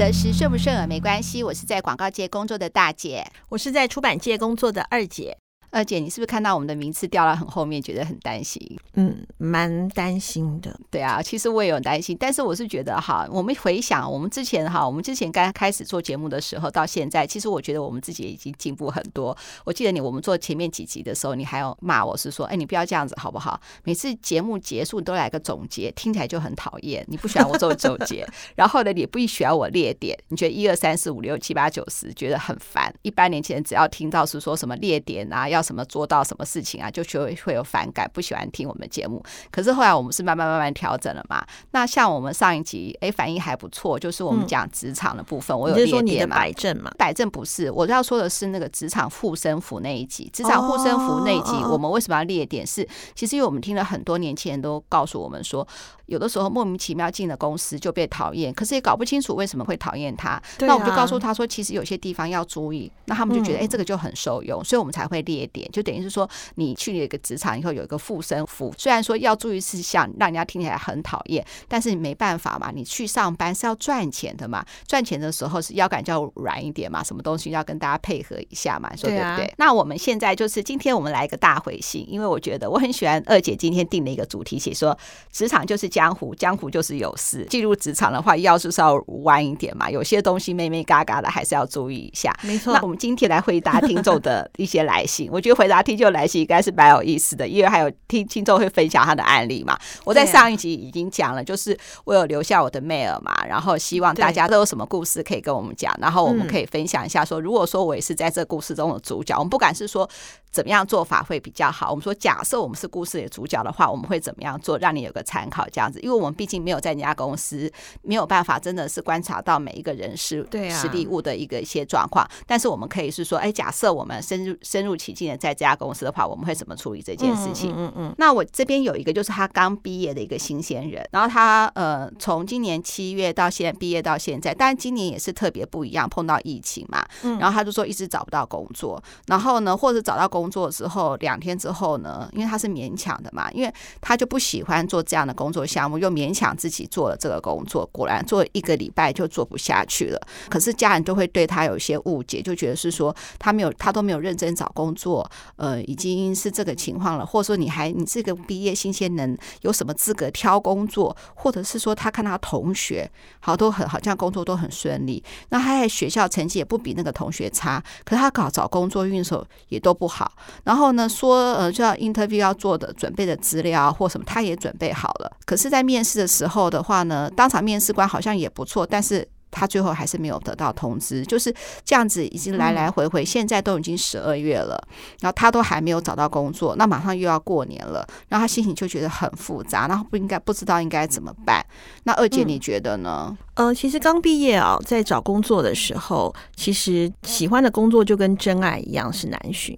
得时顺不顺耳没关系，我是在广告界工作的大姐，我是在出版界工作的二姐。二姐，你是不是看到我们的名次掉到很后面，觉得很担心？嗯，蛮担心的。对啊，其实我也有担心，但是我是觉得哈，我们回想我们之前哈，我们之前刚开始做节目的时候到现在，其实我觉得我们自己已经进步很多。我记得你我们做前面几集的时候，你还要骂我是说，哎，你不要这样子好不好？每次节目结束都来个总结，听起来就很讨厌。你不喜欢我做总结，然后呢，你不喜欢我列点，你觉得一二三四五六七八九十觉得很烦。一般年轻人只要听到是说什么列点啊，要什么做到什么事情啊，就就会会有反感，不喜欢听我们的节目。可是后来我们是慢慢慢慢调整了嘛。那像我们上一集，哎，反应还不错，就是我们讲职场的部分，嗯、我有列点嘛。说你的摆正嘛？摆正不是，我要说的是那个职场护身符那一集。职场护身符那一集，我们为什么要列点？是其实因为我们听了很多年轻人都告诉我们说，有的时候莫名其妙进了公司就被讨厌，可是也搞不清楚为什么会讨厌他。那我们就告诉他说，其实有些地方要注意。那他们就觉得，哎，这个就很受用，所以我们才会列点，就等于是说，你去了一个职场以后有一个护身符，虽然说要注意事项，让人家听起来很讨厌，但是你没办法嘛，你去上班是要赚钱的嘛，赚钱的时候是腰杆就要软一点嘛，什么东西要跟大家配合一下嘛，说对不对？那我们现在就是今天我们来一个大回信，因为我觉得我很喜欢二姐今天定的一个主题，写说职场就是江湖，江湖就是有事，进入职场的话腰就是要弯一点嘛，有些东西妹妹嘎嘎的还是要注意一下。没错，那我们今天来回答听众的一些来信，我觉得回答听就来信应该是蛮有意思的，因为还有听听众会分享他的案例嘛。我在上一集已经讲了，就是我有留下我的 mail 嘛，然后希望大家都有什么故事可以跟我们讲，然后我们可以分享一下说，说如果说我也是在这故事中的主角，我们不管是说。怎么样做法会比较好？我们说，假设我们是故事的主角的话，我们会怎么样做，让你有个参考这样子？因为我们毕竟没有在人家公司，没有办法真的是观察到每一个人事、实地物的一个一些状况。但是我们可以是说，哎，假设我们深入深入其境的在这家公司的话，我们会怎么处理这件事情？嗯嗯。那我这边有一个，就是他刚毕业的一个新鲜人，然后他呃，从今年七月到现在毕业到现在，当然今年也是特别不一样，碰到疫情嘛。然后他就说一直找不到工作，然后呢，或者找到工。工作之后两天之后呢，因为他是勉强的嘛，因为他就不喜欢做这样的工作项目，又勉强自己做了这个工作，果然做一个礼拜就做不下去了。可是家人都会对他有一些误解，就觉得是说他没有，他都没有认真找工作，呃，已经是这个情况了，或者说你还你这个毕业新鲜人有什么资格挑工作，或者是说他看他同学好都很好像工作都很顺利，那他在学校成绩也不比那个同学差，可是他搞找工作运手也都不好。然后呢，说呃，就要 interview 要做的准备的资料或什么，他也准备好了。可是，在面试的时候的话呢，当场面试官好像也不错，但是他最后还是没有得到通知。就是这样子，已经来来回回，现在都已经十二月了，然后他都还没有找到工作，那马上又要过年了，然后他心情就觉得很复杂，然后不应该不知道应该怎么办。那二姐，你觉得呢？嗯、呃，其实刚毕业啊，在找工作的时候，其实喜欢的工作就跟真爱一样是难寻。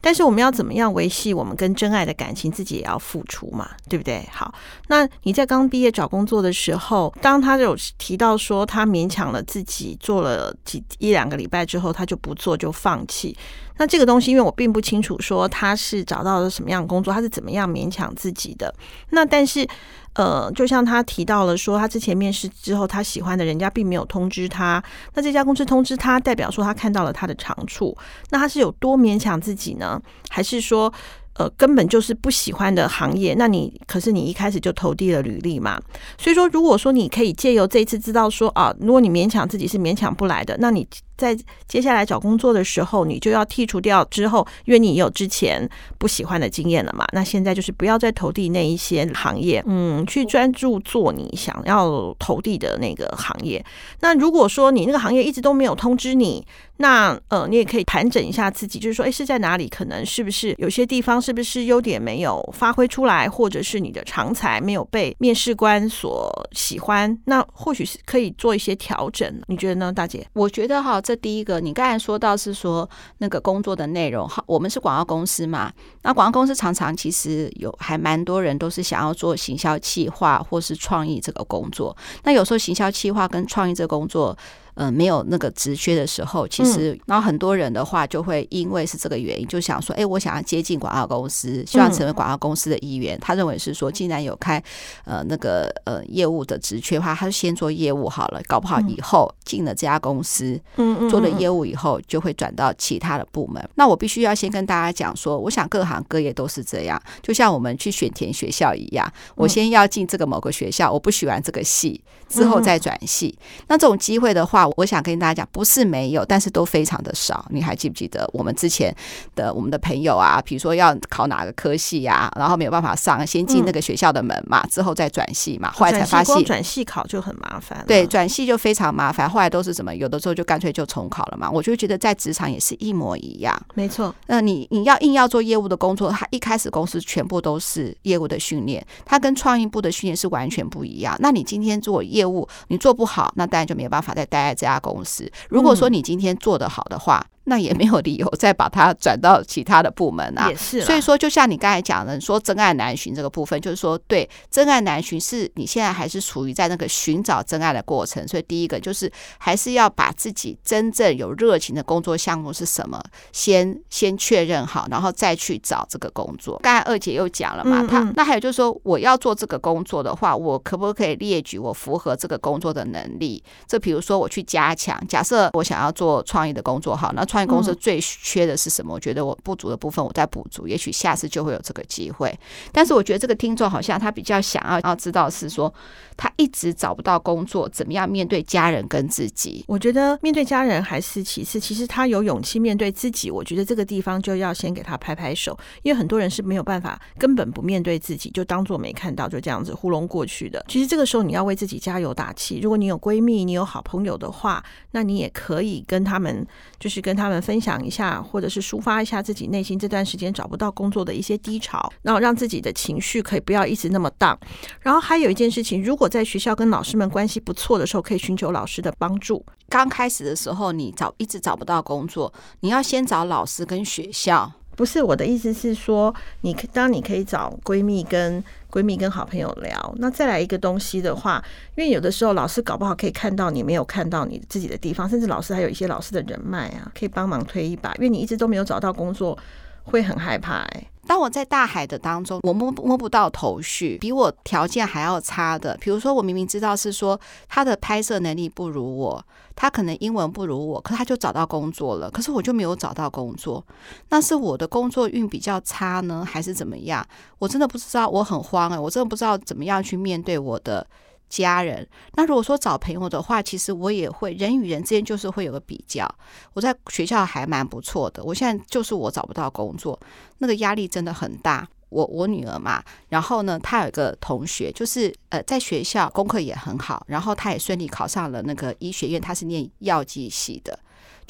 但是我们要怎么样维系我们跟真爱的感情？自己也要付出嘛，对不对？好，那你在刚毕业找工作的时候，当他有提到说他勉强了自己做了几一两个礼拜之后，他就不做就放弃。那这个东西，因为我并不清楚说他是找到了什么样的工作，他是怎么样勉强自己的。那但是。呃，就像他提到了说，他之前面试之后，他喜欢的人家并没有通知他。那这家公司通知他，代表说他看到了他的长处。那他是有多勉强自己呢？还是说，呃，根本就是不喜欢的行业？那你可是你一开始就投递了履历嘛？所以说，如果说你可以借由这一次知道说啊，如果你勉强自己是勉强不来的，那你。在接下来找工作的时候，你就要剔除掉之后，因为你有之前不喜欢的经验了嘛。那现在就是不要再投递那一些行业，嗯，去专注做你想要投递的那个行业。那如果说你那个行业一直都没有通知你，那呃，你也可以盘整一下自己，就是说，诶，是在哪里？可能是不是有些地方是不是优点没有发挥出来，或者是你的长才没有被面试官所喜欢？那或许是可以做一些调整。你觉得呢，大姐？我觉得哈，第一个，你刚才说到是说那个工作的内容，好，我们是广告公司嘛，那广告公司常常其实有还蛮多人都是想要做行销企划或是创意这个工作。那有时候行销企划跟创意这个工作。呃没有那个职缺的时候，其实然后很多人的话就会因为是这个原因，就想说，哎，我想要接近广告公司，希望成为广告公司的一员。他认为是说，既然有开呃那个呃业务的职缺的话，他就先做业务好了，搞不好以后进了这家公司，嗯，做了业务以后就会转到其他的部门。那我必须要先跟大家讲说，我想各行各业都是这样，就像我们去选填学校一样，我先要进这个某个学校，我不喜欢这个系，之后再转系。那这种机会的话，我想跟大家讲，不是没有，但是都非常的少。你还记不记得我们之前的我们的朋友啊？比如说要考哪个科系啊，然后没有办法上，先进那个学校的门嘛，之后再转系嘛，后来才发现转系考就很麻烦。对，转系就非常麻烦。后来都是什么？有的时候就干脆就重考了嘛。我就觉得在职场也是一模一样。没错。那你你要硬要做业务的工作，他一开始公司全部都是业务的训练，他跟创意部的训练是完全不一样。那你今天做业务，你做不好，那当然就没有办法再待在这家公司。如果说你今天做得好的话，那也没有理由再把它转到其他的部门啊。也是，所以说，就像你刚才讲的，说真爱难寻这个部分，就是说，对，真爱难寻是你现在还是处于在那个寻找真爱的过程。所以，第一个就是还是要把自己真正有热情的工作项目是什么，先先确认好，然后再去找这个工作。刚才二姐又讲了嘛，她那还有就是说，我要做这个工作的话，我可不可以列举我符合这个工作的能力？这比如说我去加强，假设我想要做创意的工作，好，那。创业公司最缺的是什么？我觉得我不足的部分，我再补足，也许下次就会有这个机会。但是我觉得这个听众好像他比较想要要知道是说，他一直找不到工作，怎么样面对家人跟自己？我觉得面对家人还是其次，其实他有勇气面对自己，我觉得这个地方就要先给他拍拍手，因为很多人是没有办法，根本不面对自己，就当做没看到，就这样子糊弄过去的。其实这个时候你要为自己加油打气。如果你有闺蜜，你有好朋友的话，那你也可以跟他们，就是跟他。他们分享一下，或者是抒发一下自己内心这段时间找不到工作的一些低潮，然后让自己的情绪可以不要一直那么荡。然后还有一件事情，如果在学校跟老师们关系不错的时候，可以寻求老师的帮助。刚开始的时候，你找一直找不到工作，你要先找老师跟学校。不是，我的意思是说，你当你可以找闺蜜跟闺蜜跟好朋友聊，那再来一个东西的话，因为有的时候老师搞不好可以看到你没有看到你自己的地方，甚至老师还有一些老师的人脉啊，可以帮忙推一把，因为你一直都没有找到工作，会很害怕欸。当我在大海的当中，我摸摸不到头绪，比我条件还要差的，比如说我明明知道是说他的拍摄能力不如我，他可能英文不如我，可他就找到工作了，可是我就没有找到工作，那是我的工作运比较差呢，还是怎么样？我真的不知道，我很慌哎，我真的不知道怎么样去面对我的。家人，那如果说找朋友的话，其实我也会，人与人之间就是会有个比较。我在学校还蛮不错的，我现在就是我找不到工作，那个压力真的很大。我我女儿嘛，然后呢，她有一个同学，就是呃，在学校功课也很好，然后她也顺利考上了那个医学院，她是念药剂系的。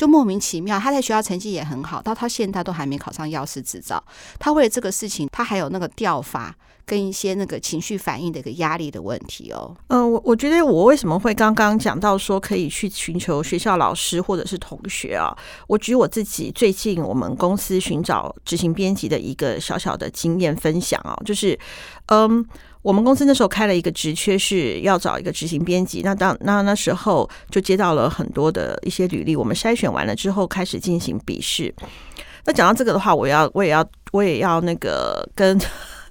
就莫名其妙，他在学校成绩也很好，到他现在都还没考上药师执照。他为了这个事情，他还有那个掉发跟一些那个情绪反应的一个压力的问题哦。嗯、我我觉得我为什么会刚刚讲到说可以去寻求学校老师或者是同学啊？我举我自己最近我们公司寻找执行编辑的一个小小的经验分享啊，就是嗯。我们公司那时候开了一个职缺，是要找一个执行编辑。那当那那时候就接到了很多的一些履历，我们筛选完了之后开始进行笔试。那讲到这个的话，我要我也要我也要那个跟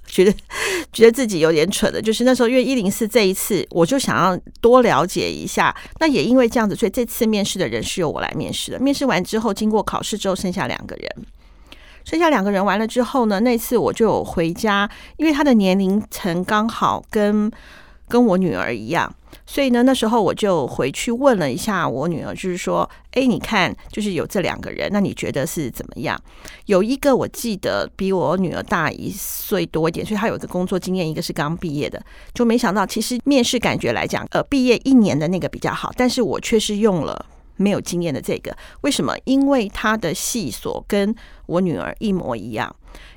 觉得 觉得自己有点蠢的，就是那时候因为一零四这一次，我就想要多了解一下。那也因为这样子，所以这次面试的人是由我来面试的。面试完之后，经过考试之后，剩下两个人。剩下两个人完了之后呢，那次我就回家，因为他的年龄层刚好跟跟我女儿一样，所以呢，那时候我就回去问了一下我女儿，就是说，哎，你看，就是有这两个人，那你觉得是怎么样？有一个我记得比我女儿大一岁多一点，所以她有个工作经验，一个是刚毕业的，就没想到其实面试感觉来讲，呃，毕业一年的那个比较好，但是我却是用了。没有经验的这个，为什么？因为他的系所跟我女儿一模一样，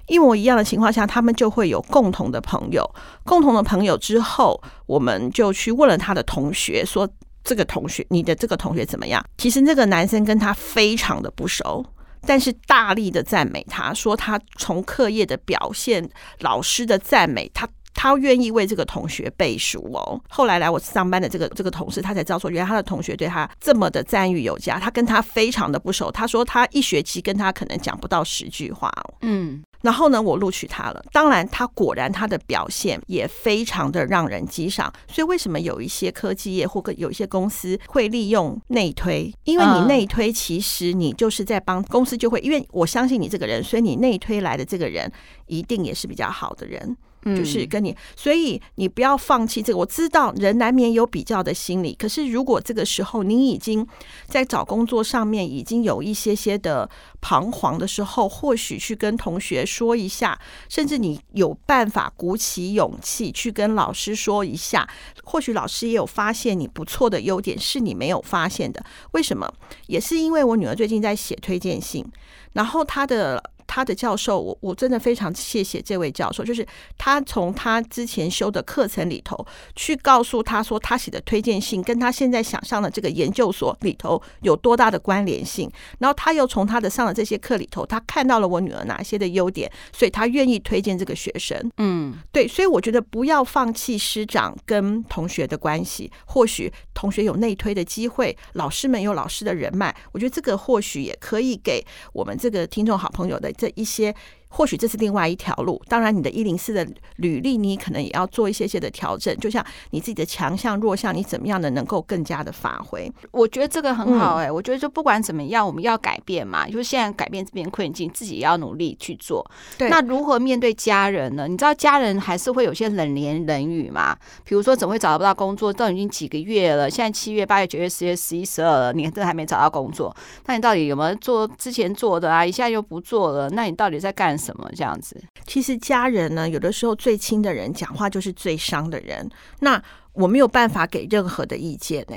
一模一样的情况下，他们就会有共同的朋友，共同的朋友之后，我们就去问了他的同学，说这个同学，你的这个同学怎么样？其实这个男生跟他非常的不熟，但是大力的赞美他，说他从课业的表现、老师的赞美，他。他愿意为这个同学背书哦。后来来我上班的这个这个同事，他才知道说，原来他的同学对他这么的赞誉有加。他跟他非常的不熟，他说他一学期跟他可能讲不到十句话哦。嗯。然后呢，我录取他了。当然，他果然他的表现也非常的让人激赏。所以，为什么有一些科技业或者有一些公司会利用内推？因为你内推，其实你就是在帮公司，就会因为我相信你这个人，所以你内推来的这个人一定也是比较好的人。就是跟你，所以你不要放弃这个。我知道人难免有比较的心理，可是如果这个时候你已经在找工作上面已经有一些些的彷徨的时候，或许去跟同学说一下，甚至你有办法鼓起勇气去跟老师说一下，或许老师也有发现你不错的优点是你没有发现的。为什么？也是因为我女儿最近在写推荐信，然后她的。他的教授，我我真的非常谢谢这位教授，就是他从他之前修的课程里头去告诉他说，他写的推荐信跟他现在想上的这个研究所里头有多大的关联性。然后他又从他的上的这些课里头，他看到了我女儿哪些的优点，所以他愿意推荐这个学生。嗯，对，所以我觉得不要放弃师长跟同学的关系，或许同学有内推的机会，老师们有老师的人脉，我觉得这个或许也可以给我们这个听众好朋友的。这一些。或许这是另外一条路。当然，你的一零四的履历，你可能也要做一些些的调整。就像你自己的强项、弱项，你怎么样的能够更加的发挥？我觉得这个很好哎、欸。我觉得就不管怎么样，我们要改变嘛。就是现在改变这边困境，自己也要努力去做。对。那如何面对家人呢？你知道家人还是会有些冷言冷语嘛？比如说，怎么会找不到工作？都已经几个月了，现在七月、八月、九月、十月、十一、十二了，你都还没找到工作。那你到底有没有做之前做的啊？一下又不做了，那你到底在干怎么？这样子？其实家人呢，有的时候最亲的人讲话就是最伤的人。那我没有办法给任何的意见呢、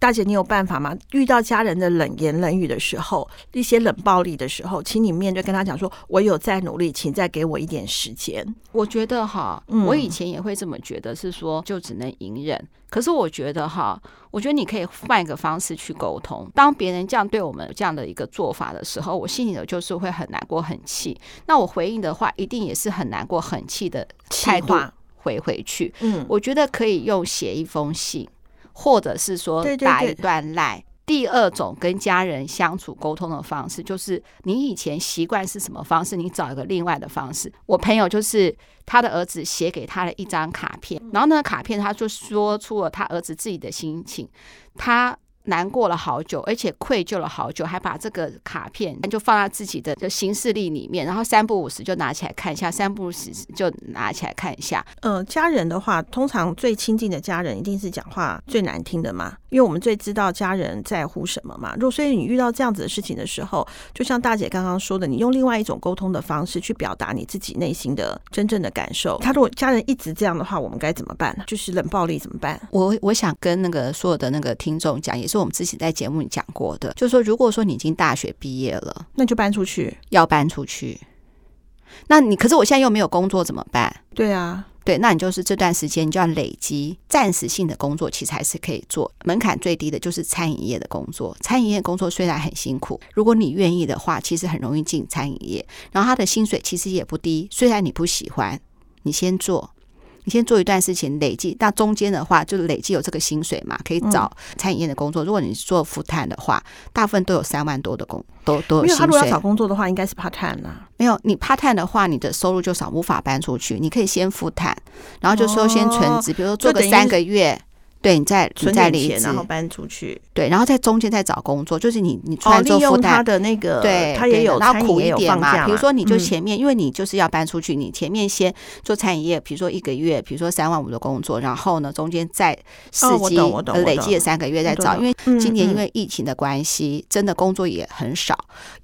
大姐，你有办法吗？遇到家人的冷言冷语的时候，一些冷暴力的时候，请你面对，跟他讲说：“我有在努力，请再给我一点时间。”我觉得哈，我以前也会这么觉得，是说就只能隐忍。可是我觉得哈，我觉得你可以换一个方式去沟通。当别人这样对我们这样的一个做法的时候，我心里头就是会很难过、很气。那我回应的话，一定也是很难过、很气的态度回回去。嗯，我觉得可以用写一封信。或者是说打一段赖。第二种跟家人相处沟通的方式，就是你以前习惯是什么方式，你找一个另外的方式。我朋友就是他的儿子写给他的一张卡片，然后那个卡片他就说出了他儿子自己的心情，他。难过了好久，而且愧疚了好久，还把这个卡片就放在自己的行事历里面，然后三不五时就拿起来看一下，三不五时就拿起来看一下。嗯、呃，家人的话，通常最亲近的家人一定是讲话最难听的嘛，因为我们最知道家人在乎什么嘛。如果所以你遇到这样子的事情的时候，就像大姐刚刚说的，你用另外一种沟通的方式去表达你自己内心的真正的感受。他如果家人一直这样的话，我们该怎么办呢？就是冷暴力怎么办？我我想跟那个所有的那个听众讲，也是我们之前在节目里讲过的，就是说，如果说你已经大学毕业了，那就搬出去，要搬出去。那你可是我现在又没有工作怎么办？对啊，对，那你就是这段时间你就要累积暂时性的工作，其实还是可以做。门槛最低的就是餐饮业的工作，餐饮业工作虽然很辛苦，如果你愿意的话，其实很容易进餐饮业。然后他的薪水其实也不低，虽然你不喜欢，你先做。你先做一段事情，累计，那中间的话就是累计有这个薪水嘛，可以找餐饮业的工作。如果你做 full time 的话，大部分都有三万多的工，都都有薪水。因为他如果要找工作的话，应该是 part time 啦。没有，你 part time 的话，你的收入就少，无法搬出去。你可以先 full time，然后就说先存职，比如说做个三个月。对，你在存在离职，然后搬出去。对，然后在中间再找工作，就是你你出来做负担、哦、他的那个，对，他也有，然后苦一点嘛。比如说，你就前面、嗯，因为你就是要搬出去，你前面先做餐饮业，比如说一个月，比如说三万五的工作，然后呢，中间再伺机、哦、累积了三个月再找。因为今年因为疫情的关系，真的工作也很少，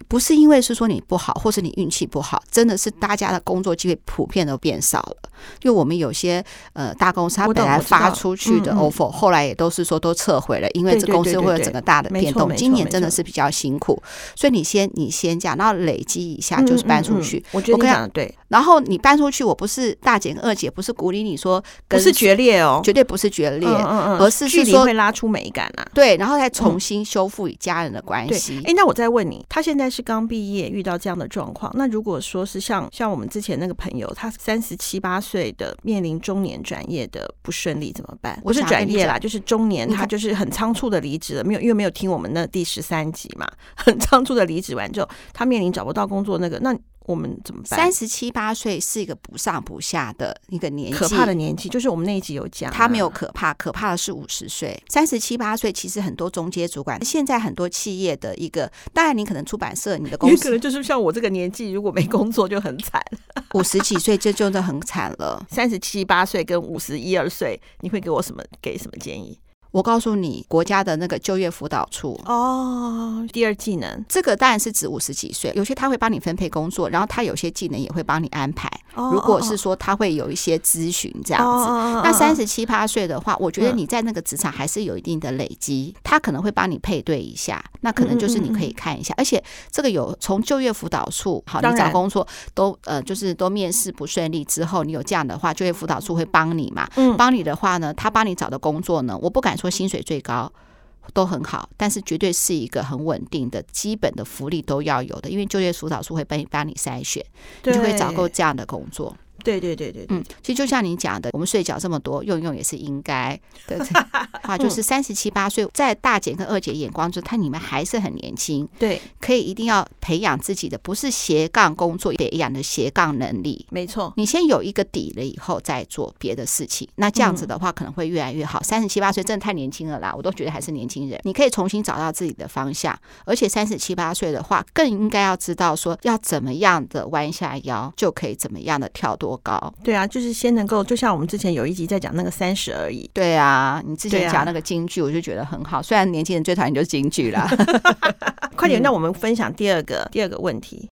不是因为是说你不好，或是你运气不好，真的是大家的工作机会普遍都变少了。因为我们有些呃大公司，它本来发出去的 offer。后，后来也都是说都撤回了，因为这公司会有整个大的变动。今年真的是比较辛苦，所以你先你先讲，然后累积一下就是搬出去。嗯嗯嗯、我觉得你讲的对。然后你搬出去，我不是大姐二姐，不是鼓励你说不是决裂哦，绝对不是决裂，而是是说会拉出美感啊。对，然后再重新修复与家人的关系。哎、嗯，那我再问你，他现在是刚毕业，遇到这样的状况，那如果说是像像我们之前那个朋友，他三十七八岁的面临中年转业的不顺利怎么办？不是转业啦，就是中年他就是很仓促的离职了，没有因为没有听我们那第十三集嘛，很仓促的离职完之后，他面临找不到工作那个那。我们怎么办？三十七八岁是一个不上不下的一个年纪，可怕的年纪。就是我们那一集有讲，他没有可怕，可怕的是五十岁。三十七八岁其实很多中阶主管，现在很多企业的一个，当然你可能出版社，你的公司可能就是像我这个年纪，如果没工作就很惨。五十几岁这就真的很惨了。三十七八岁跟五十一二岁，你会给我什么？给什么建议？我告诉你，国家的那个就业辅导处哦，第二技能，这个当然是指五十几岁，有些他会帮你分配工作，然后他有些技能也会帮你安排。如果是说他会有一些咨询这样子，那三十七八岁的话，我觉得你在那个职场还是有一定的累积，他可能会帮你配对一下，那可能就是你可以看一下，而且这个有从就业辅导处，好，你找工作都呃就是都面试不顺利之后，你有这样的话，就业辅导处会帮你嘛，帮你的话呢，他帮你找的工作呢，我不敢说。薪水最高都很好，但是绝对是一个很稳定的基本的福利都要有的，因为就业辅导处会帮你帮你筛选，你就会找够这样的工作。对对对对，嗯，其实就像你讲的，我们睡觉这么多，用用也是应该的。话就是三十七八岁，在大姐跟二姐眼光中，她你们还是很年轻，对，可以一定要培养自己的，不是斜杠工作，培养的斜杠能力。没错，你先有一个底了以后，再做别的事情，那这样子的话可能会越来越好。三十七八岁真的太年轻了啦，我都觉得还是年轻人，你可以重新找到自己的方向。而且三十七八岁的话，更应该要知道说要怎么样的弯下腰，就可以怎么样的跳多。高对啊，就是先能够，就像我们之前有一集在讲那个三十而已。对啊，你之前讲那个京剧，我就觉得很好。虽然年轻人最讨厌就是京剧啦。快点，那我们分享第二个第二个问题。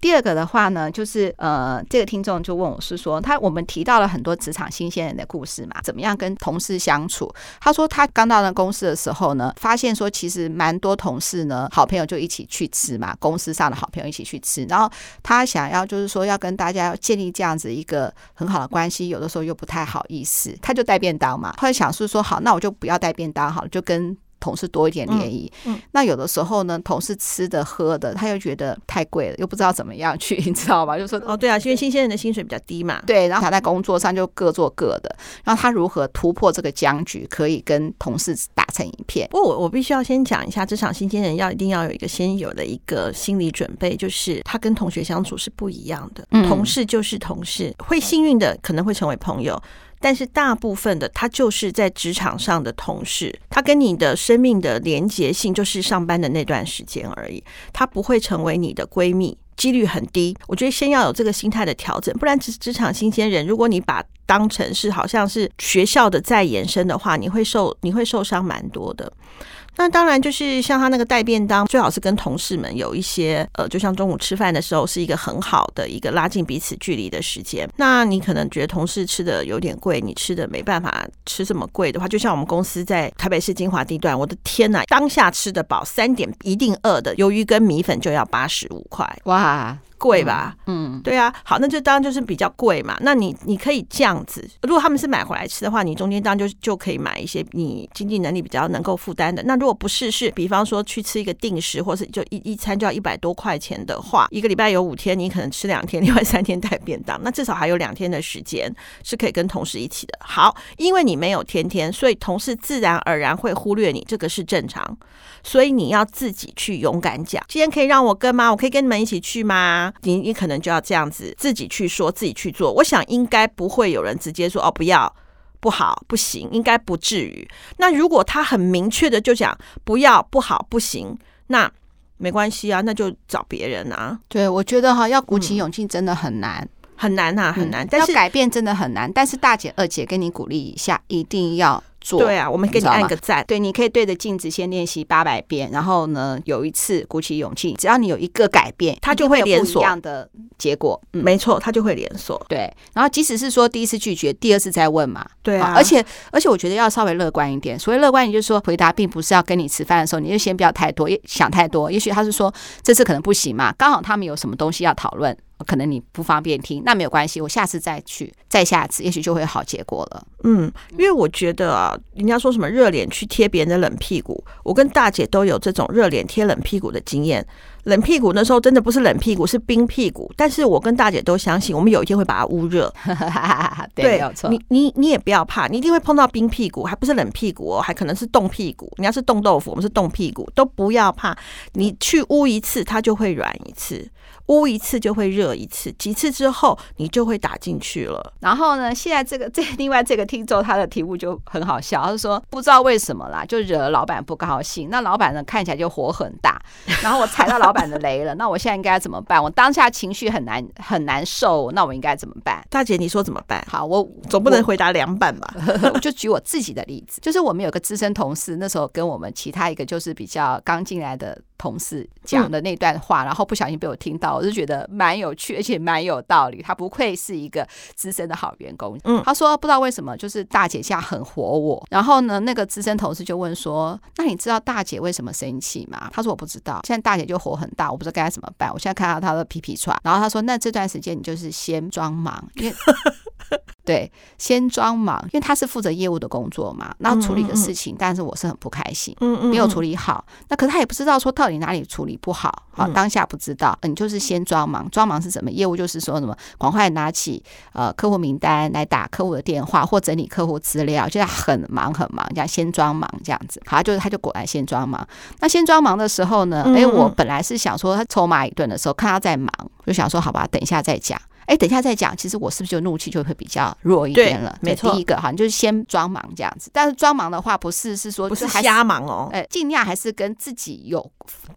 第二个的话呢，就是呃，这个听众就问我是说，他我们提到了很多职场新鲜人的故事嘛，怎么样跟同事相处？他说他刚到那公司的时候呢，发现说其实蛮多同事呢，好朋友就一起去吃嘛，公司上的好朋友一起去吃，然后他想要就是说要跟大家要建立这样子一个很好的关系，有的时候又不太好意思，他就带便当嘛，他就想是说好，那我就不要带便当好了，就跟。同事多一点联谊，嗯嗯、那有的时候呢，同事吃的喝的，他又觉得太贵了，又不知道怎么样去，你知道吗？就说哦，对啊，因为新鲜人的薪水比较低嘛，对，然后他在工作上就各做各的，然后他如何突破这个僵局，可以跟同事打成一片？不过我我必须要先讲一下，职场新鲜人要一定要有一个先有的一个心理准备，就是他跟同学相处是不一样的，嗯、同事就是同事，会幸运的可能会成为朋友。但是大部分的他就是在职场上的同事，他跟你的生命的连结性就是上班的那段时间而已，他不会成为你的闺蜜，几率很低。我觉得先要有这个心态的调整，不然职职场新鲜人，如果你把当成是好像是学校的再延伸的话，你会受你会受伤蛮多的。那当然就是像他那个带便当，最好是跟同事们有一些呃，就像中午吃饭的时候，是一个很好的一个拉近彼此距离的时间。那你可能觉得同事吃的有点贵，你吃的没办法吃这么贵的话，就像我们公司在台北市金华地段，我的天呐，当下吃得饱，三点一定饿的，鱿鱼跟米粉就要八十五块，哇！贵吧，嗯，对啊，好，那就当然就是比较贵嘛。那你你可以这样子，如果他们是买回来吃的话，你中间当然就就可以买一些你经济能力比较能够负担的。那如果不是，是比方说去吃一个定时，或是就一一餐就要一百多块钱的话，一个礼拜有五天，你可能吃两天，另外三天带便当，那至少还有两天的时间是可以跟同事一起的。好，因为你没有天天，所以同事自然而然会忽略你，这个是正常。所以你要自己去勇敢讲，今天可以让我跟吗？我可以跟你们一起去吗？你你可能就要这样子自己去说，自己去做。我想应该不会有人直接说哦，不要，不好，不行，应该不至于。那如果他很明确的就讲不要，不好，不行，那没关系啊，那就找别人啊。对，我觉得哈，要鼓起勇气真的很难，嗯、很难啊，很难。但是要改变真的很难。但是大姐、二姐跟你鼓励一下，一定要。做。对啊，我们给你按个赞。对，你可以对着镜子先练习八百遍，然后呢，有一次鼓起勇气，只要你有一个改变，它就会连锁一样的结果。嗯，没错，它就会连锁。对，然后即使是说第一次拒绝，第二次再问嘛。对啊，而且而且我觉得要稍微乐观一点。所谓乐观，也就是说回答并不是要跟你吃饭的时候，你就先不要太多，也想太多。也许他是说这次可能不行嘛，刚好他们有什么东西要讨论。可能你不方便听，那没有关系，我下次再去，再下次，也许就会有好结果了。嗯，因为我觉得啊，人家说什么热脸去贴别人的冷屁股，我跟大姐都有这种热脸贴冷屁股的经验。冷屁股那时候真的不是冷屁股，是冰屁股。但是我跟大姐都相信，我们有一天会把它捂热。对，对，没有错。你你你也不要怕，你一定会碰到冰屁股，还不是冷屁股哦，还可能是冻屁股。你要是冻豆腐，我们是冻屁股，都不要怕。你去捂一次，它就会软一次。捂一次就会热一次，几次之后你就会打进去了。然后呢，现在这个这另外这个听众他的题目就很好笑，他说不知道为什么啦，就惹了老板不高兴。那老板呢看起来就火很大，然后我踩到老板的雷了，那我现在应该怎么办？我当下情绪很难很难受，那我应该怎么办？大姐，你说怎么办？好，我总不能回答凉拌吧？我就举我自己的例子，就是我们有个资深同事，那时候跟我们其他一个就是比较刚进来的。同事讲的那段话，然后不小心被我听到，我就觉得蛮有趣，而且蛮有道理。他不愧是一个资深的好员工。嗯，他说不知道为什么，就是大姐现在很火我。然后呢，那个资深同事就问说：“那你知道大姐为什么生气吗？”他说：“我不知道。”现在大姐就火很大，我不知道该怎么办。我现在看到她的皮皮剉，然后他说：“那这段时间你就是先装忙，因为。”对，先装忙，因为他是负责业务的工作嘛，然后处理的事情，嗯嗯嗯，但是我是很不开心，嗯嗯，嗯，没有处理好。那可是他也不知道说到底哪里处理不好，好，当下不知道。你就是先装忙，装忙是什么？业务就是说什么，赶快拿起呃客户名单来打客户的电话或整理客户资料，就很忙很忙，这样先装忙这样子。好，就是他就果然先装忙。那先装忙的时候呢，哎，我本来是想说他臭骂一顿的时候，看他在忙，就想说好吧，等一下再讲。哎，等一下再讲。其实我是不是就怒气就会比较弱一点了？没错，第一个哈，你就是先装忙这样子。但是装忙的话，不是是说不是瞎忙哦，哎，尽量还是跟自己有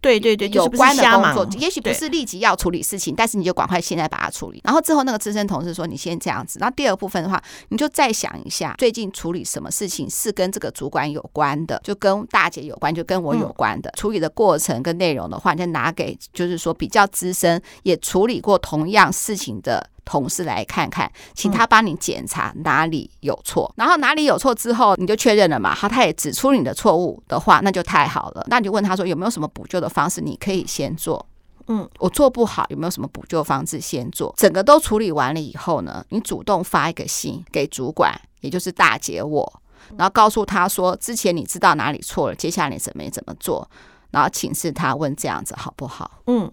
对对对有关的工作。就是、也许不是立即要处理事情，但是你就赶快现在把它处理。然后之后那个资深同事说：“你先这样子。”然后第二部分的话，你就再想一下，最近处理什么事情是跟这个主管有关的，就跟大姐有关，就跟我有关的。嗯、处理的过程跟内容的话，你就拿给就是说比较资深也处理过同样事情的。同事来看看，请他帮你检查哪里有错，然后哪里有错之后，你就确认了嘛。好，他也指出你的错误的话，那就太好了。那你就问他说有没有什么补救的方式，你可以先做。嗯，我做不好，有没有什么补救方式先做？整个都处理完了以后呢，你主动发一个信给主管，也就是大姐我，然后告诉他说之前你知道哪里错了，接下来你怎么怎么做，然后请示他问这样子好不好？嗯，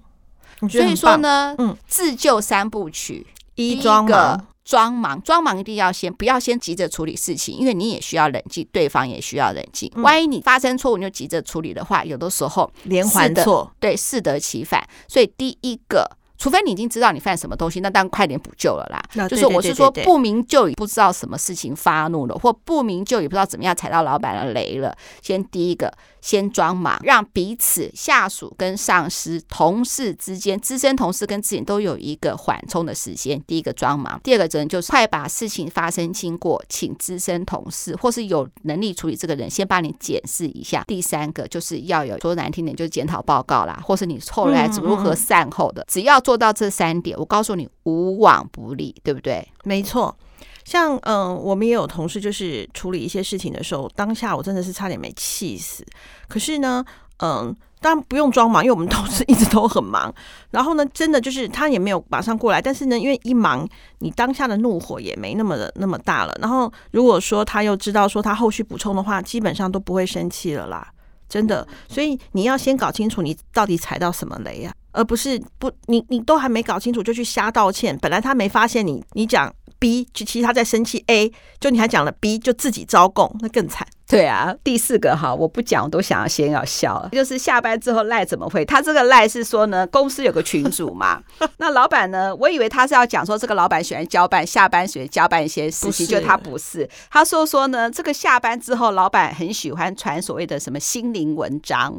所以说呢，嗯，自救三部曲。第一个装忙，装忙一定要先不要先急着处理事情，因为你也需要冷静，对方也需要冷静。万一你发生错误你就急着处理的话，有的时候连环错，对，适得其反。所以第一个。除非你已经知道你犯什么东西，那当然快点补救了啦。就是我是说不明就已不知道什么事情发怒了，或不明就已不知道怎么样踩到老板的雷了。先第一个，先装忙，让彼此下属跟上司、同事之间、资深同事跟自己都有一个缓冲的时间。第一个装忙，第二个责任就是快把事情发生经过，请资深同事或是有能力处理这个人先帮你检视一下。第三个就是要有说难听点就是检讨报告啦，或是你后来如何善后的，只要做到这三点，我告诉你无往不利，对不对？没错，像嗯，我们也有同事，就是处理一些事情的时候，当下我真的是差点没气死。可是呢，嗯，当然不用装忙，因为我们同事一直都很忙。然后呢，真的就是他也没有马上过来，但是呢，因为一忙，你当下的怒火也没那么的那么大了。然后如果说他又知道说他后续补充的话，基本上都不会生气了啦。真的，所以你要先搞清楚你到底踩到什么雷啊，而不是不你你都还没搞清楚就去瞎道歉。本来他没发现你，你讲 B，其实他在生气 A，就你还讲了 B，就自己招供，那更惨。对啊，第四个哈，我不讲我都想要先要笑。了，就是下班之后赖怎么会？他这个赖是说呢，公司有个群主嘛，那老板呢，我以为他是要讲说这个老板喜欢交办下班喜欢交办一些事情，就他不是，他说说呢，这个下班之后老板很喜欢传所谓的什么心灵文章，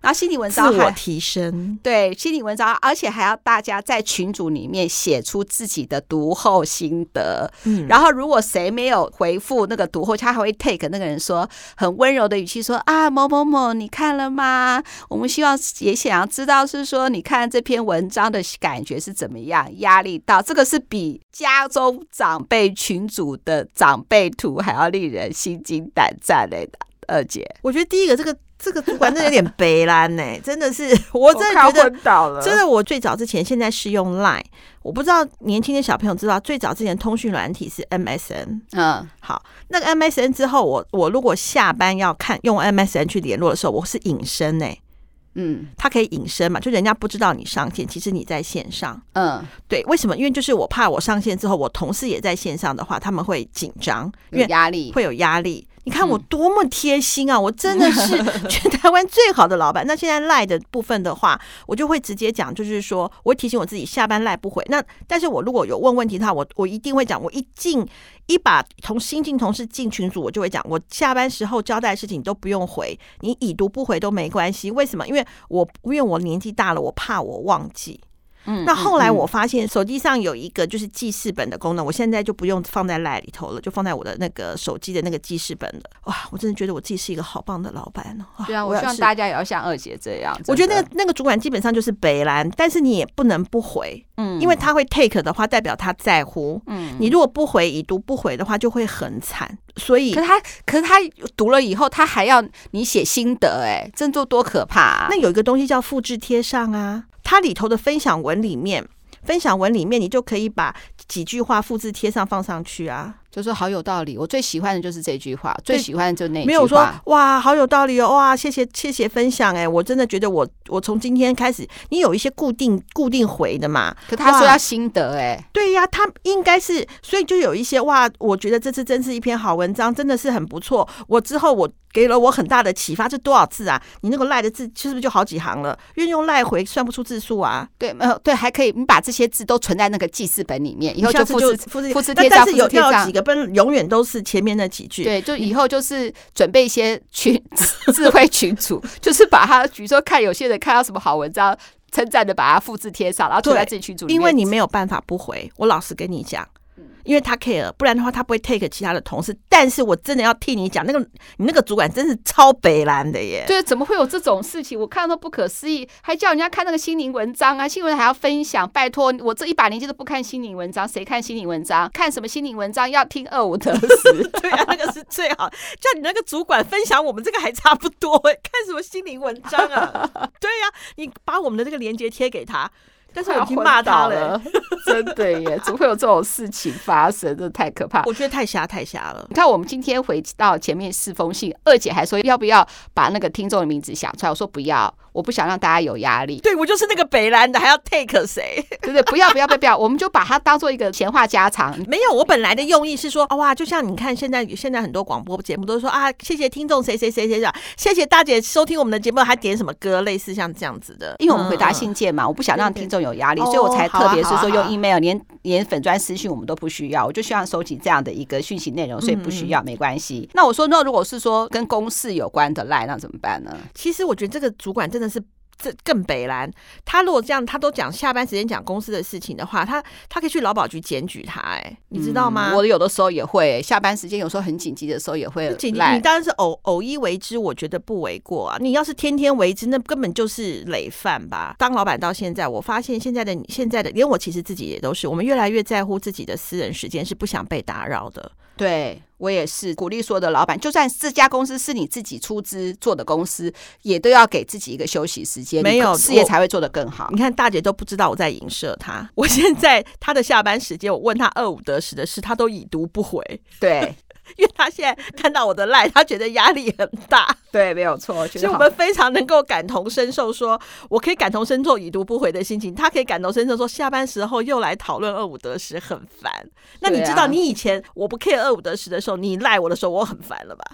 然后心灵文章自我提升，对心灵文章，而且还要大家在群组里面写出自己的读后心得，嗯，然后如果谁没有回复那个读后，他还会 take 那个人说。很温柔的语气说：“啊，某某某，你看了吗？我们希望也想要知道，是说你看这篇文章的感觉是怎么样？压力到，这个是比家中长辈群组的长辈图还要令人心惊胆战的。二姐，我觉得第一个这个。”这个主管真的有点悲蓝呢，真的是，我真的觉得，真的我最早之前现在是用 Line，我不知道年轻的小朋友知道，最早之前通讯软体是 MSN，嗯，好，那个 MSN 之后，我我如果下班要看用 MSN 去联络的时候，我是隐身呢，嗯，它可以隐身嘛，就人家不知道你上线，其实你在线上，嗯，对，为什么？因为就是我怕我上线之后，我同事也在线上的话，他们会紧张，因为压力。会有压力。你看我多么贴心啊！我真的 是全台湾最好的老板。那现在赖的部分的话，我就会直接讲，就是说，我会提醒我自己下班赖不回。那但是我如果有问问题的话，我我一定会讲。我一进一把同新进同事进群组，我就会讲，我下班时候交代的事情都不用回，你已读不回都没关系。为什么？因为我因为我年纪大了，我怕我忘记。嗯，那后来我发现手机上有一个就是记事本的功能，我现在就不用放在 LINE 里头了，就放在我的那个手机的那个记事本了。哇，我真的觉得我自己是一个好棒的老板哦。对啊，我希望大家也要像二姐这样。我觉得那个那个主管基本上就是北兰，但是你也不能不回，嗯，因为他会 take 的话，代表他在乎。嗯，你如果不回，已读不回的话，就会很惨。所以，可是他，可是他读了以后，他还要你写心得，哎，这做多可怕啊！那有一个东西叫复制贴上啊。它里头的分享文里面，分享文里面，你就可以把几句话复制贴上放上去啊。就说好有道理，我最喜欢的就是这句话，最喜欢的就是那句话。没有说哇，好有道理哦，哇，谢谢谢谢分享哎，我真的觉得我我从今天开始，你有一些固定固定回的嘛？可他说要心得哎，对呀，他应该是，所以就有一些哇，我觉得这次真是一篇好文章，真的是很不错。我之后我给了我很大的启发，这多少字啊？你那个赖的字是不是就好几行了？运用赖回算不出字数啊？对，没有对，还可以，你把这些字都存在那个记事本里面，以后就复制复制复制贴上，有贴几个。不永远都是前面那几句，对，就以后就是准备一些群 智慧群组，就是把它，比如说看有些人看到什么好文章，称赞的把它复制贴上，然后贴在自己群组里面。因为你没有办法不回，我老实跟你讲。因为他 care，不然的话他不会 take 其他的同事。但是我真的要替你讲，那个你那个主管真是超北蓝的耶！对，怎么会有这种事情？我看到都不可思议，还叫人家看那个心灵文章啊，新闻还要分享。拜托，我这一把年纪都不看心灵文章，谁看心灵文章？看什么心灵文章？要听二五得十。对啊，那个是最好。叫你那个主管分享我们这个还差不多。看什么心灵文章啊？对呀、啊，你把我们的这个链接贴给他。但是我已经骂他了，真的耶！怎么会有这种事情发生？真的太可怕，我觉得太瞎太瞎了。你看，我们今天回到前面四封信，二姐还说要不要把那个听众的名字想出来？我说不要。我不想让大家有压力，对，我就是那个北蓝的，还要 take 谁？对不对？不要不要不要不要，我们就把它当做一个闲话家常。没有，我本来的用意是说，哇，就像你看，现在现在很多广播节目都说啊，谢谢听众谁谁谁谁谁，谢谢大姐收听我们的节目，还点什么歌，类似像这样子的。因为我们回答信件嘛，嗯、我不想让听众有压力，所以我才特别是说用 email，连连粉砖私讯我们都不需要，我就希望收集这样的一个讯息内容，所以不需要，嗯、没关系。那我说，那如果是说跟公事有关的赖，那怎么办呢？其实我觉得这个主管真的是。这更北蓝，他如果这样，他都讲下班时间讲公司的事情的话，他他可以去劳保局检举他，哎，你知道吗？我有的时候也会下班时间，有时候很紧急的时候也会。紧急，你当然是偶偶一为之，我觉得不为过啊。你要是天天为之，那根本就是累犯吧。当老板到现在，我发现现在的现在的，连我其实自己也都是，我们越来越在乎自己的私人时间，是不想被打扰的。对。我也是鼓励所有的老板，就算这家公司是你自己出资做的公司，也都要给自己一个休息时间，没有事业才会做得更好。你看大姐都不知道我在影射她，我现在她的下班时间，我问她二五得十的事，她都已读不回。对。因为他现在看到我的赖，他觉得压力很大。对，没有错。所以我们非常能够感同身受，说我可以感同身受已读不回的心情，他可以感同身受说下班时候又来讨论二五得十很烦。那你知道你以前我不 care 二五得十的时候，你赖我的时候我很烦了吧？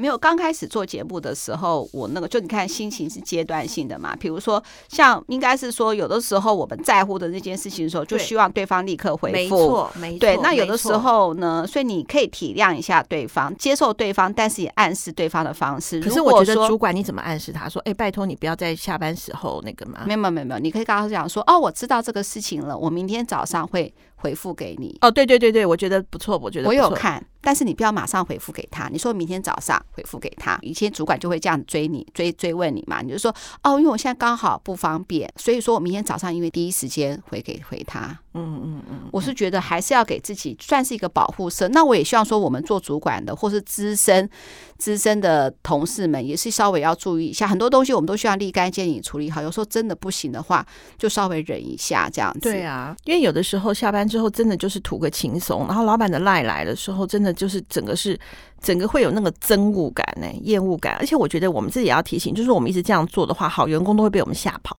没有，刚开始做节目的时候，我那个就你看心情是阶段性的嘛。比如说，像应该是说，有的时候我们在乎的那件事情的时候，就希望对方立刻回复。没错，没错。对，那有的时候呢，所以你可以体谅一下对方，接受对方，但是也暗示对方的方式。可是我觉得主管你怎么暗示他说，哎，拜托你不要在下班时候那个嘛。没有没有没有，你可以跟他讲说，哦，我知道这个事情了，我明天早上会回复给你。哦，对对对对，我觉得不错，我觉得我有看。但是你不要马上回复给他，你说明天早上回复给他。以前主管就会这样追你，追追问你嘛，你就说哦，因为我现在刚好不方便，所以说我明天早上因为第一时间回给回他。嗯嗯嗯，我是觉得还是要给自己算是一个保护色。那我也希望说，我们做主管的或是资深资深的同事们，也是稍微要注意一下，很多东西我们都需要立竿见影处理好。有时候真的不行的话，就稍微忍一下这样子。对啊，因为有的时候下班之后真的就是图个轻松，然后老板的赖来的时候，真的就是整个是整个会有那个憎恶感呢、厌恶感。而且我觉得我们自己也要提醒，就是我们一直这样做的话，好员工都会被我们吓跑。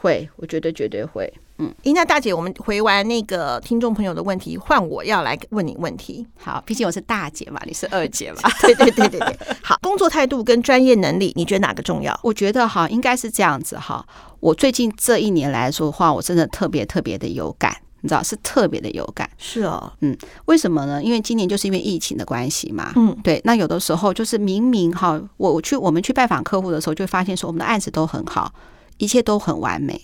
会，我觉得绝对会。嗯，伊娜大姐，我们回完那个听众朋友的问题，换我要来问你问题。好，毕竟我是大姐嘛，你是二姐嘛。对对对对对。好，工作态度跟专业能力，你觉得哪个重要？我觉得哈，应该是这样子哈。我最近这一年来说的话，我真的特别特别的有感，你知道是特别的有感。是哦，嗯，为什么呢？因为今年就是因为疫情的关系嘛。嗯，对。那有的时候就是明明哈，我我去我们去拜访客户的时候，就发现说我们的案子都很好，一切都很完美。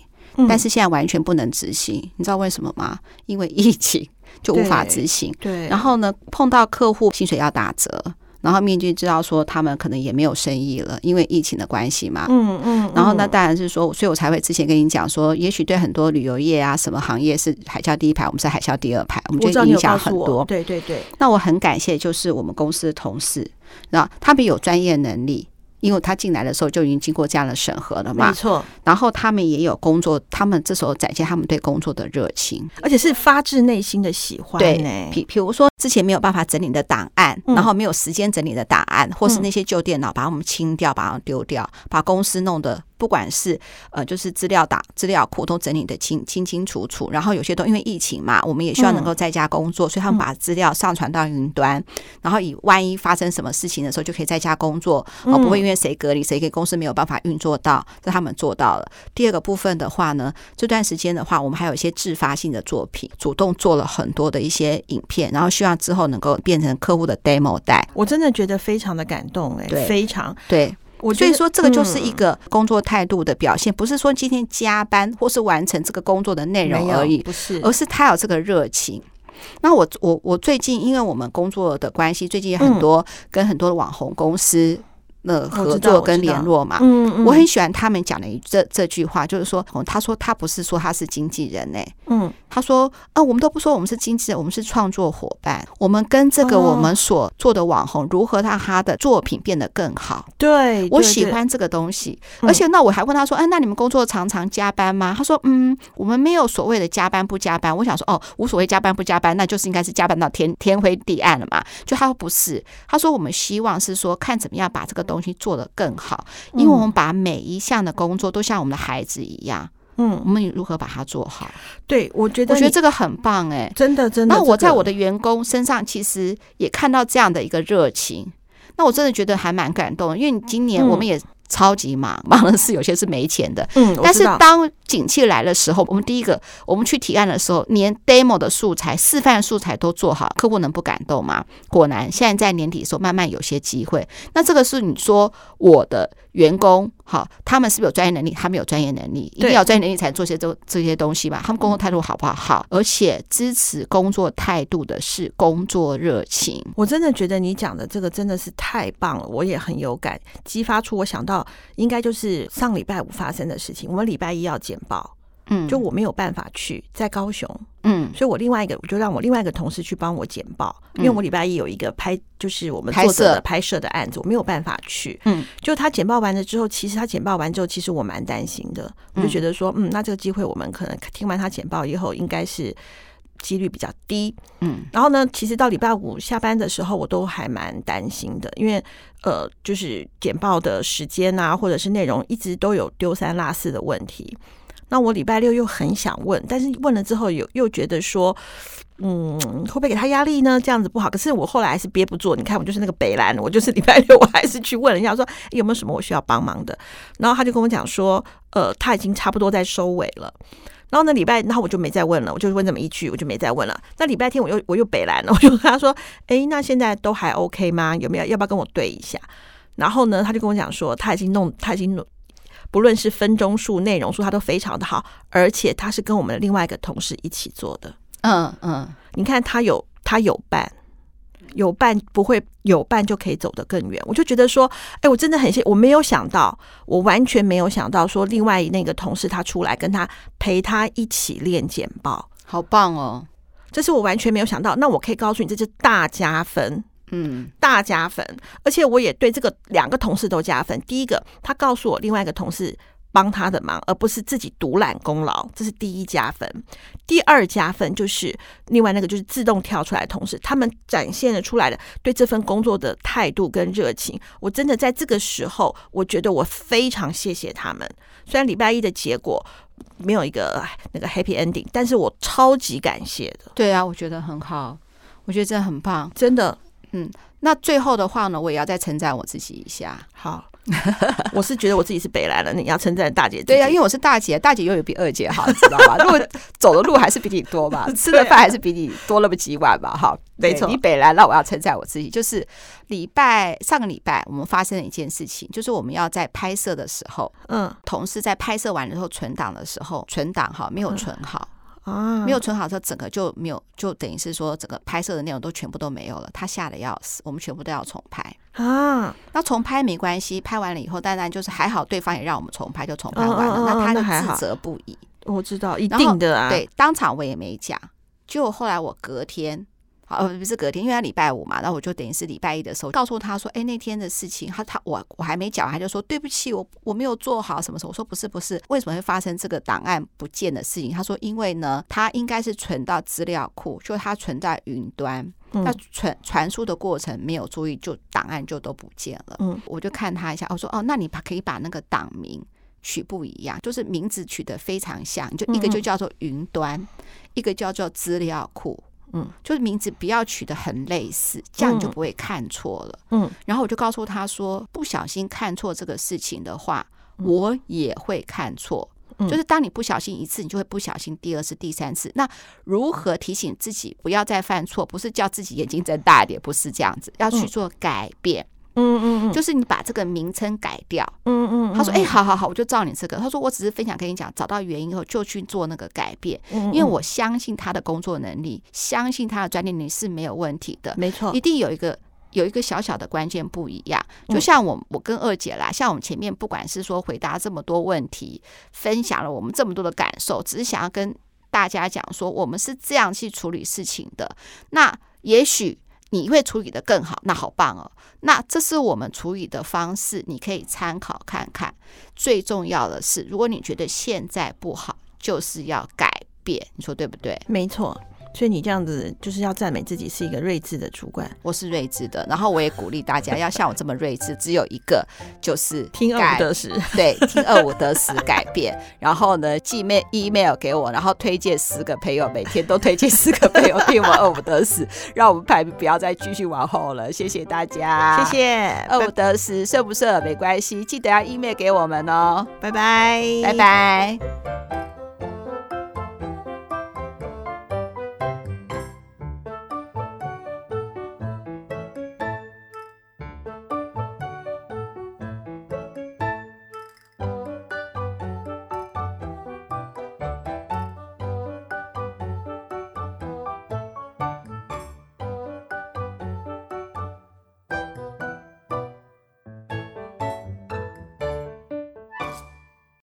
但是现在完全不能执行，你知道为什么吗？因为疫情就无法执行。对。然后呢，碰到客户薪水要打折，然后面具知道说他们可能也没有生意了，因为疫情的关系嘛。嗯嗯。然后那当然是说，所以我才会之前跟你讲说，也许对很多旅游业啊，什么行业是海啸第一排，我们是海啸第二排，我们就影响很多。对对对。那我很感谢，就是我们公司的同事，那他们有专业能力。因为他进来的时候就已经经过这样的审核了嘛，没错。然后他们也有工作，他们这时候展现他们对工作的热情，而且是发自内心的喜欢。对，比比如说之前没有办法整理的档案，然后没有时间整理的档案，或是那些旧电脑，把我们清掉，把它们丢掉，把公司弄得。不管是呃，就是资料打、资料库都整理得清清清楚楚，然后有些都因为疫情嘛，我们也希望能够在家工作，嗯、所以他们把资料上传到云端，然后以万一发生什么事情的时候，就可以在家工作，哦、嗯、不会因为谁隔离，谁给公司没有办法运作到，这他们做到了。第二个部分的话呢，这段时间的话，我们还有一些自发性的作品，主动做了很多的一些影片，然后希望之后能够变成客户的 demo 带。我真的觉得非常的感动、欸，哎，非常对。我所以说，这个就是一个工作态度的表现，不是说今天加班或是完成这个工作的内容而已，不是，而是他有这个热情。那我我我最近，因为我们工作的关系，最近很多跟很多的网红公司。呃，合作跟联络嘛，嗯嗯，我很喜欢他们讲的一这这句话，就是说，他说他不是说他是经纪人呢，嗯，他说，啊，我们都不说我们是经纪人，我们是创作伙伴，我们跟这个我们所做的网红如何让他的作品变得更好，对，我喜欢这个东西，而且那我还问他说，哎，那你们工作常常加班吗？他说，嗯，我们没有所谓的加班不加班，我想说，哦，无所谓加班不加班，那就是应该是加班到天天灰地暗了嘛，就他说不是，他说我们希望是说看怎么样把这个东西做得更好，因为我们把每一项的工作都像我们的孩子一样，嗯，我们如何把它做好？对，我觉得我觉得这个很棒，哎，真的真的。那我在我的员工身上其实也看到这样的一个热情，那我真的觉得还蛮感动，因为今年我们也。超级忙，忙的是有些是没钱的。嗯，但是当景气来的时候，我们第一个，我们去提案的时候，连 demo 的素材、示范素材都做好，客户能不感动吗？果然，现在在年底的时候，慢慢有些机会。那这个是你说我的员工。好，他们是不是有专业能力？他们有专业能力，一定要专业能力才做些这这些东西吧？他们工作态度好不好？好，而且支持工作态度的是工作热情。我真的觉得你讲的这个真的是太棒了，我也很有感，激发出我想到应该就是上礼拜五发生的事情。我们礼拜一要简报。嗯，就我没有办法去在高雄，嗯，所以我另外一个我就让我另外一个同事去帮我简报，因为我礼拜一有一个拍，就是我们作者的拍摄的案子，我没有办法去，嗯，就他简报完了之后，其实他简报完之后，其实我蛮担心的，我就觉。得说，嗯，那这个机会我们可能听完他简报以后，应该是几率比较低，嗯，然后呢，其实到礼拜五下班的时候，我都还蛮担心的，因为呃，就是简报的时间啊，或者是内容，一直都有丢三落四的问题。那我礼拜六又很想问，但是问了之后又又觉得说，嗯，会不会给他压力呢？这样子不好。可是我后来还是憋不住，你看我就是那个北兰，我就是礼拜六 我还是去问了一下，说有没有什么我需要帮忙的。然后他就跟我讲说，呃，他已经差不多在收尾了。然后那礼拜，然后我就没再问了，我就问这么一句，我就没再问了。那礼拜天我又我又北兰了，我就跟他说，哎，那现在都还 OK 吗？有没有要不要跟我对一下？然后呢，他就跟我讲说，他已经弄，他已经弄。不论是分钟数、内容数，他都非常的好，而且他是跟我们的另外一个同事一起做的。嗯嗯，你看他有他有伴，有伴不会有伴就可以走得更远。我就觉得说，哎，我真的很谢，我没有想到，我完全没有想到说，另外那个同事他出来跟他陪他一起练简报，好棒哦！这是我完全没有想到。那我可以告诉你，这是大加分。嗯，大加分，而且我也对这个两个同事都加分。第一个，他告诉我另外一个同事帮他的忙，而不是自己独揽功劳，这是第一加分。第二加分就是另外那个就是自动跳出来的同事，他们展现了出来的对这份工作的态度跟热情。我真的在这个时候，我觉得我非常谢谢他们。虽然礼拜一的结果没有一个那个 happy ending，但是我超级感谢的。对啊，我觉得很好，我觉得真的很棒，真的。嗯，那最后的话呢，我也要再称赞我自己一下。好，我是觉得我自己是北来了，你要称赞大姐。对呀、啊，因为我是大姐，大姐又有比二姐好，你知道吧？如果走的路还是比你多吧，吃的饭还是比你多那么几碗吧。哈，没错，你北来，那我要称赞我自己，就是礼拜上个礼拜我们发生了一件事情，就是我们要在拍摄的时候，嗯，同事在拍摄完了之后存档的时候，存档哈没有存好。嗯啊，没有存好，这整个就没有，就等于是说整个拍摄的内容都全部都没有了。他吓得要死，我们全部都要重拍啊。那重拍没关系，拍完了以后，当然就是还好，对方也让我们重拍，就重拍完了。那他就自责不已。我知道，一定的啊。对，当场我也没讲。就后来我隔天。好，不是隔天，因为他礼拜五嘛，然后我就等于是礼拜一的时候告诉他说，哎，那天的事情，他他我我还没讲，他就说对不起，我我没有做好什么时候，我说不是不是，为什么会发生这个档案不见的事情？他说因为呢，他应该是存到资料库，就他存在云端，那传传输的过程没有注意，就档案就都不见了。嗯，我就看他一下，我说哦，那你把可以把那个档名取不一样，就是名字取得非常像，就一个就叫做云端，一个叫做资料库。嗯，就是名字不要取得很类似，这样你就不会看错了。嗯，然后我就告诉他说，不小心看错这个事情的话，我也会看错。就是当你不小心一次，你就会不小心第二次、第三次。那如何提醒自己不要再犯错？不是叫自己眼睛睁大一点，不是这样子，要去做改变。嗯嗯嗯，就是你把这个名称改掉。嗯嗯，他说：“哎，好好好，我就照你这个。”他说：“我只是分享跟你讲，找到原因以后就去做那个改变。因为我相信他的工作能力，相信他的专业能力是没有问题的。没错，一定有一个有一个小小的关键不一样。就像我我跟二姐啦，像我们前面不管是说回答这么多问题，分享了我们这么多的感受，只是想要跟大家讲说，我们是这样去处理事情的。那也许。”你会处理得更好，那好棒哦！那这是我们处理的方式，你可以参考看看。最重要的是，如果你觉得现在不好，就是要改变，你说对不对？没错。所以你这样子就是要赞美自己是一个睿智的主管。我是睿智的，然后我也鼓励大家要像我这么睿智，只有一个就是 听二五得十，对，听二五得十改变。然后呢，寄 email 给我，然后推荐十个朋友，每天都推荐十个朋友听我二五得十，让我们排名不要再继续往后了。谢谢大家，谢谢。二五得十，顺不顺没关系，记得要 email 给我们哦。拜拜，拜拜。